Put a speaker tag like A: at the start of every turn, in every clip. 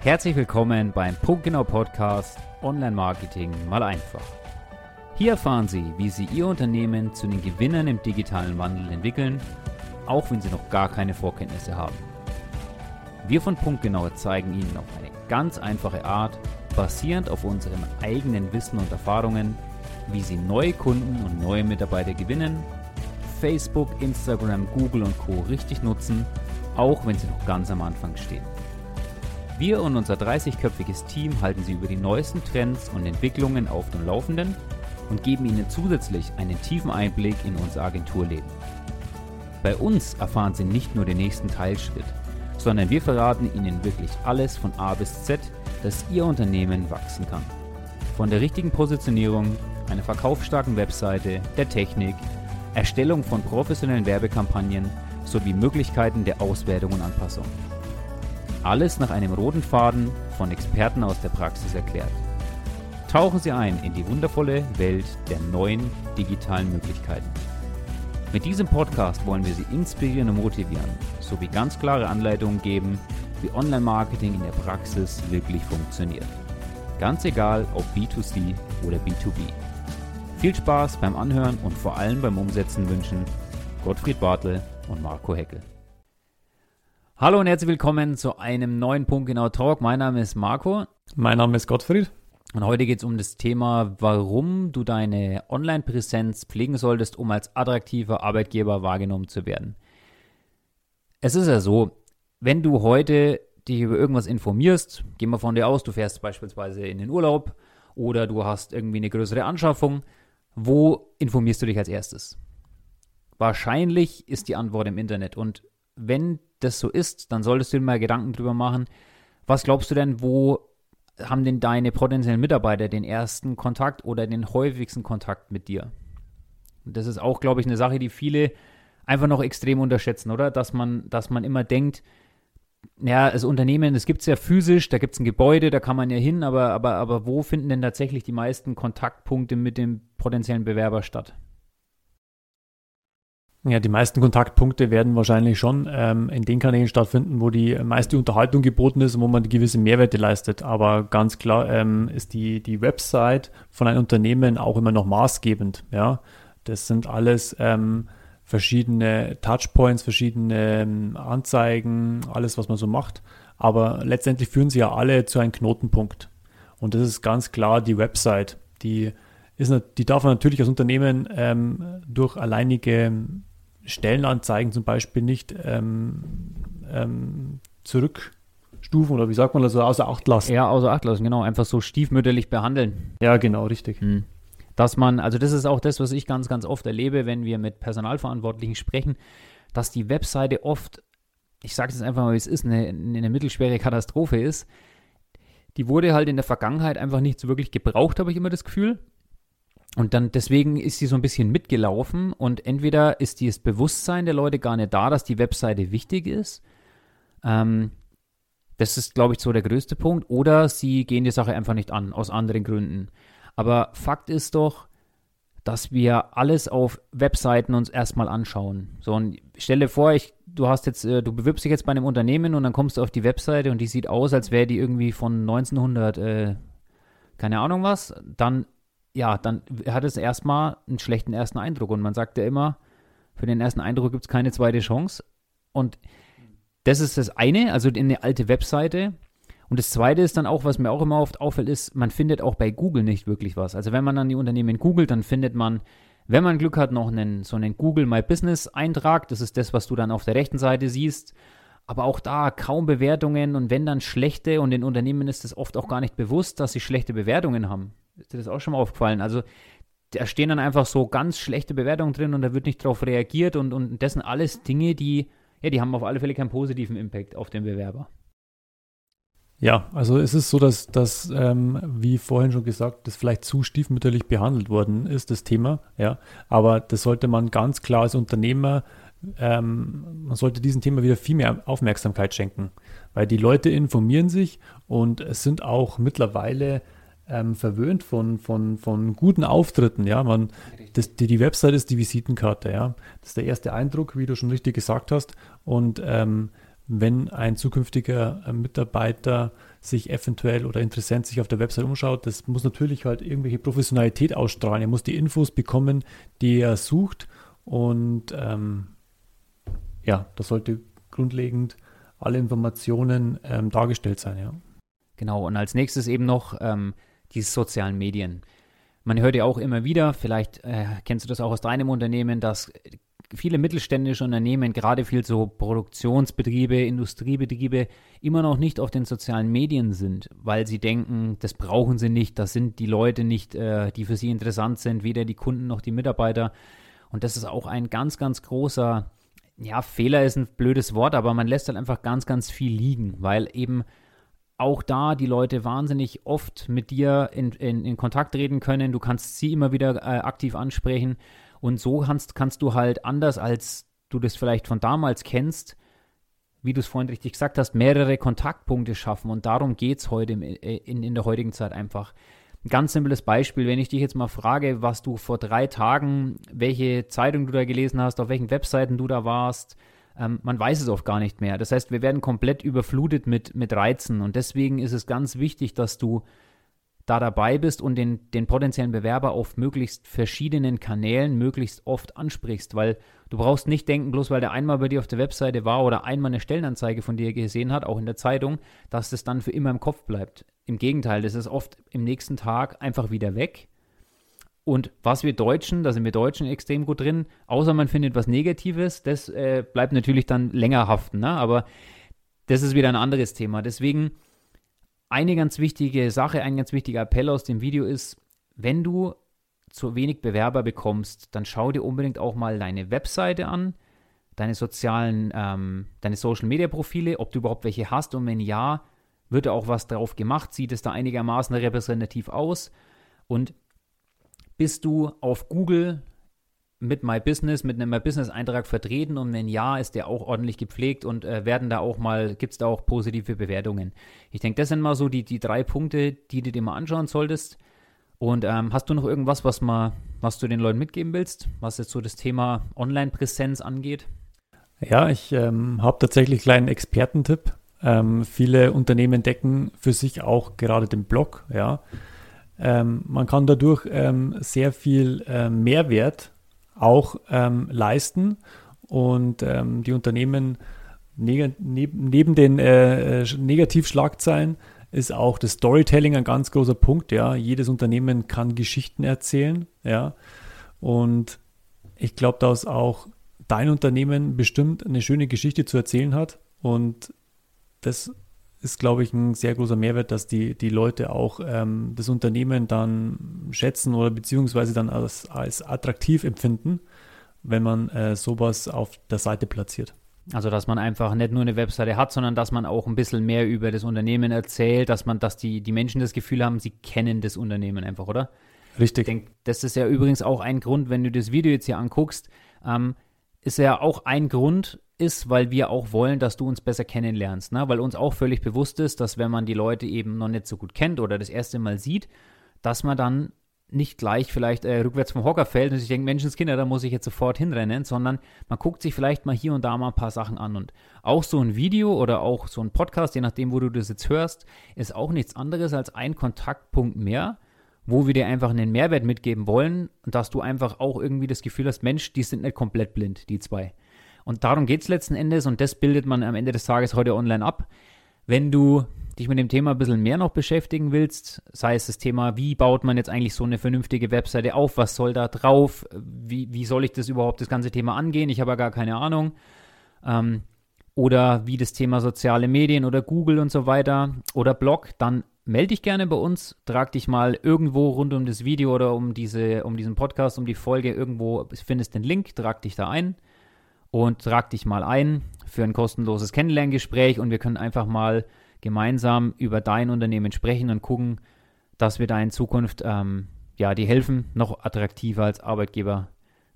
A: Herzlich willkommen beim Punktgenau Podcast Online Marketing mal einfach. Hier erfahren Sie, wie Sie Ihr Unternehmen zu den Gewinnern im digitalen Wandel entwickeln, auch wenn Sie noch gar keine Vorkenntnisse haben. Wir von Punktgenau zeigen Ihnen auf eine ganz einfache Art, basierend auf unserem eigenen Wissen und Erfahrungen, wie Sie neue Kunden und neue Mitarbeiter gewinnen, Facebook, Instagram, Google und Co. richtig nutzen, auch wenn Sie noch ganz am Anfang stehen. Wir und unser 30-köpfiges Team halten Sie über die neuesten Trends und Entwicklungen auf dem Laufenden und geben Ihnen zusätzlich einen tiefen Einblick in unser Agenturleben. Bei uns erfahren Sie nicht nur den nächsten Teilschritt, sondern wir verraten Ihnen wirklich alles von A bis Z, dass Ihr Unternehmen wachsen kann. Von der richtigen Positionierung, einer verkaufsstarken Webseite, der Technik, Erstellung von professionellen Werbekampagnen sowie Möglichkeiten der Auswertung und Anpassung. Alles nach einem roten Faden von Experten aus der Praxis erklärt. Tauchen Sie ein in die wundervolle Welt der neuen digitalen Möglichkeiten. Mit diesem Podcast wollen wir Sie inspirieren und motivieren, sowie ganz klare Anleitungen geben, wie Online-Marketing in der Praxis wirklich funktioniert. Ganz egal ob B2C oder B2B. Viel Spaß beim Anhören und vor allem beim Umsetzen wünschen Gottfried Bartel und Marco Heckel. Hallo und herzlich willkommen zu einem neuen Punkt genau Talk. Mein Name ist Marco.
B: Mein Name ist Gottfried.
A: Und heute geht es um das Thema, warum du deine Online-Präsenz pflegen solltest, um als attraktiver Arbeitgeber wahrgenommen zu werden. Es ist ja so, wenn du heute dich über irgendwas informierst, gehen wir von dir aus, du fährst beispielsweise in den Urlaub oder du hast irgendwie eine größere Anschaffung, wo informierst du dich als erstes? Wahrscheinlich ist die Antwort im Internet. Und wenn das so ist, dann solltest du dir mal Gedanken drüber machen. Was glaubst du denn, wo haben denn deine potenziellen Mitarbeiter den ersten Kontakt oder den häufigsten Kontakt mit dir? Und das ist auch, glaube ich, eine Sache, die viele einfach noch extrem unterschätzen, oder? Dass man, dass man immer denkt, ja, das Unternehmen, das gibt es ja physisch, da gibt es ein Gebäude, da kann man ja hin, aber, aber, aber wo finden denn tatsächlich die meisten Kontaktpunkte mit dem potenziellen Bewerber statt?
B: Ja, die meisten Kontaktpunkte werden wahrscheinlich schon ähm, in den Kanälen stattfinden, wo die meiste Unterhaltung geboten ist und wo man gewisse Mehrwerte leistet. Aber ganz klar ähm, ist die, die Website von einem Unternehmen auch immer noch maßgebend. Ja, das sind alles ähm, verschiedene Touchpoints, verschiedene ähm, Anzeigen, alles, was man so macht. Aber letztendlich führen sie ja alle zu einem Knotenpunkt. Und das ist ganz klar die Website. Die, ist, die darf man natürlich als Unternehmen ähm, durch alleinige Stellenanzeigen zum Beispiel nicht ähm, ähm, zurückstufen oder wie sagt man das, also außer Acht lassen.
A: Ja, außer Acht lassen, genau. Einfach so stiefmütterlich behandeln.
B: Ja, genau, richtig. Hm.
A: Dass man, also das ist auch das, was ich ganz, ganz oft erlebe, wenn wir mit Personalverantwortlichen sprechen, dass die Webseite oft, ich sage es einfach mal, wie es ist, eine, eine mittelschwere Katastrophe ist. Die wurde halt in der Vergangenheit einfach nicht so wirklich gebraucht, habe ich immer das Gefühl. Und dann deswegen ist sie so ein bisschen mitgelaufen und entweder ist dieses Bewusstsein der Leute gar nicht da, dass die Webseite wichtig ist. Ähm, das ist, glaube ich, so der größte Punkt. Oder sie gehen die Sache einfach nicht an, aus anderen Gründen. Aber Fakt ist doch, dass wir alles auf Webseiten uns erstmal anschauen. So, und stell dir vor, ich, du hast jetzt, äh, du bewirbst dich jetzt bei einem Unternehmen und dann kommst du auf die Webseite und die sieht aus, als wäre die irgendwie von 1900, äh, keine Ahnung was. Dann ja, dann hat es erstmal einen schlechten ersten Eindruck. Und man sagt ja immer, für den ersten Eindruck gibt es keine zweite Chance. Und das ist das eine, also in eine alte Webseite. Und das zweite ist dann auch, was mir auch immer oft auffällt, ist, man findet auch bei Google nicht wirklich was. Also wenn man dann die Unternehmen googelt, dann findet man, wenn man Glück hat, noch einen, so einen Google My Business Eintrag. Das ist das, was du dann auf der rechten Seite siehst. Aber auch da kaum Bewertungen und wenn dann schlechte und den Unternehmen ist es oft auch gar nicht bewusst, dass sie schlechte Bewertungen haben. Ist dir das auch schon mal aufgefallen? Also da stehen dann einfach so ganz schlechte Bewertungen drin und da wird nicht darauf reagiert und, und das sind alles Dinge, die, ja, die haben auf alle Fälle keinen positiven Impact auf den Bewerber.
B: Ja, also es ist so, dass das, ähm, wie vorhin schon gesagt, das vielleicht zu stiefmütterlich behandelt worden ist, das Thema, ja. Aber das sollte man ganz klar als Unternehmer, ähm, man sollte diesem Thema wieder viel mehr Aufmerksamkeit schenken, weil die Leute informieren sich und es sind auch mittlerweile ähm, verwöhnt von, von, von guten Auftritten. Ja, man, das, die, die Website ist die Visitenkarte. Ja, das ist der erste Eindruck, wie du schon richtig gesagt hast. Und ähm, wenn ein zukünftiger äh, Mitarbeiter sich eventuell oder Interessent sich auf der Website umschaut, das muss natürlich halt irgendwelche Professionalität ausstrahlen. Er muss die Infos bekommen, die er sucht und ähm, ja, das sollte grundlegend alle Informationen ähm, dargestellt sein, ja.
A: Genau, und als nächstes eben noch ähm, die sozialen Medien. Man hört ja auch immer wieder, vielleicht äh, kennst du das auch aus deinem Unternehmen, dass viele mittelständische Unternehmen, gerade viel so Produktionsbetriebe, Industriebetriebe, immer noch nicht auf den sozialen Medien sind, weil sie denken, das brauchen sie nicht, das sind die Leute nicht, äh, die für sie interessant sind, weder die Kunden noch die Mitarbeiter. Und das ist auch ein ganz, ganz großer, ja, Fehler ist ein blödes Wort, aber man lässt halt einfach ganz, ganz viel liegen, weil eben auch da die Leute wahnsinnig oft mit dir in, in, in Kontakt treten können. Du kannst sie immer wieder äh, aktiv ansprechen. Und so kannst, kannst du halt anders, als du das vielleicht von damals kennst, wie du es vorhin richtig gesagt hast, mehrere Kontaktpunkte schaffen. Und darum geht es heute in, in, in der heutigen Zeit einfach. Ein ganz simples Beispiel, wenn ich dich jetzt mal frage, was du vor drei Tagen, welche Zeitung du da gelesen hast, auf welchen Webseiten du da warst, ähm, man weiß es oft gar nicht mehr. Das heißt, wir werden komplett überflutet mit, mit Reizen und deswegen ist es ganz wichtig, dass du da dabei bist und den, den potenziellen Bewerber auf möglichst verschiedenen Kanälen möglichst oft ansprichst, weil du brauchst nicht denken, bloß weil der einmal bei dir auf der Webseite war oder einmal eine Stellenanzeige von dir gesehen hat, auch in der Zeitung, dass das dann für immer im Kopf bleibt. Im Gegenteil, das ist oft im nächsten Tag einfach wieder weg und was wir Deutschen, da sind wir Deutschen extrem gut drin, außer man findet was Negatives, das äh, bleibt natürlich dann länger haften. Ne? Aber das ist wieder ein anderes Thema. Deswegen eine ganz wichtige Sache, ein ganz wichtiger Appell aus dem Video ist, wenn du zu wenig Bewerber bekommst, dann schau dir unbedingt auch mal deine Webseite an, deine sozialen, ähm, deine Social Media Profile, ob du überhaupt welche hast und wenn ja, wird da auch was drauf gemacht, sieht es da einigermaßen repräsentativ aus und bist du auf Google mit My Business, mit einem My Business Eintrag vertreten und wenn ja, ist der auch ordentlich gepflegt und äh, werden da auch mal, gibt es da auch positive Bewertungen. Ich denke, das sind mal so die, die drei Punkte, die du dir mal anschauen solltest. Und ähm, hast du noch irgendwas, was, mal, was du den Leuten mitgeben willst, was jetzt so das Thema Online-Präsenz angeht?
B: Ja, ich ähm, habe tatsächlich einen kleinen Expertentipp. Ähm, viele Unternehmen decken für sich auch gerade den Blog, ja. Ähm, man kann dadurch ähm, sehr viel ähm, Mehrwert auch ähm, leisten und ähm, die Unternehmen neg neb neben den äh, Negativschlagzeilen ist auch das Storytelling ein ganz großer Punkt. Ja, jedes Unternehmen kann Geschichten erzählen. Ja, und ich glaube, dass auch dein Unternehmen bestimmt eine schöne Geschichte zu erzählen hat und das ist, glaube ich, ein sehr großer Mehrwert, dass die, die Leute auch ähm, das Unternehmen dann schätzen oder beziehungsweise dann als, als attraktiv empfinden, wenn man äh, sowas auf der Seite platziert.
A: Also, dass man einfach nicht nur eine Webseite hat, sondern dass man auch ein bisschen mehr über das Unternehmen erzählt, dass man, dass die, die Menschen das Gefühl haben, sie kennen das Unternehmen einfach, oder?
B: Richtig. Ich
A: denke, das ist ja übrigens auch ein Grund, wenn du das Video jetzt hier anguckst, ähm, ist ja auch ein Grund, ist, weil wir auch wollen, dass du uns besser kennenlernst. Ne? Weil uns auch völlig bewusst ist, dass wenn man die Leute eben noch nicht so gut kennt oder das erste Mal sieht, dass man dann nicht gleich vielleicht äh, rückwärts vom Hocker fällt und sich denkt, Menschenskinder, da muss ich jetzt sofort hinrennen, sondern man guckt sich vielleicht mal hier und da mal ein paar Sachen an. Und auch so ein Video oder auch so ein Podcast, je nachdem, wo du das jetzt hörst, ist auch nichts anderes als ein Kontaktpunkt mehr, wo wir dir einfach einen Mehrwert mitgeben wollen und dass du einfach auch irgendwie das Gefühl hast, Mensch, die sind nicht komplett blind, die zwei. Und darum geht es letzten Endes und das bildet man am Ende des Tages heute online ab. Wenn du dich mit dem Thema ein bisschen mehr noch beschäftigen willst, sei es das Thema, wie baut man jetzt eigentlich so eine vernünftige Webseite auf, was soll da drauf, wie, wie soll ich das überhaupt, das ganze Thema angehen, ich habe ja gar keine Ahnung. Ähm, oder wie das Thema soziale Medien oder Google und so weiter oder Blog, dann melde dich gerne bei uns, trag dich mal irgendwo rund um das Video oder um, diese, um diesen Podcast, um die Folge irgendwo, findest den Link, trag dich da ein und trag dich mal ein für ein kostenloses Kennenlerngespräch und wir können einfach mal gemeinsam über dein Unternehmen sprechen und gucken, dass wir da in Zukunft ähm, ja, die helfen, noch attraktiver als Arbeitgeber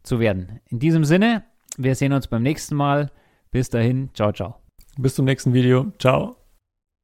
A: zu werden. In diesem Sinne, wir sehen uns beim nächsten Mal. Bis dahin, ciao, ciao.
B: Bis zum nächsten Video. Ciao.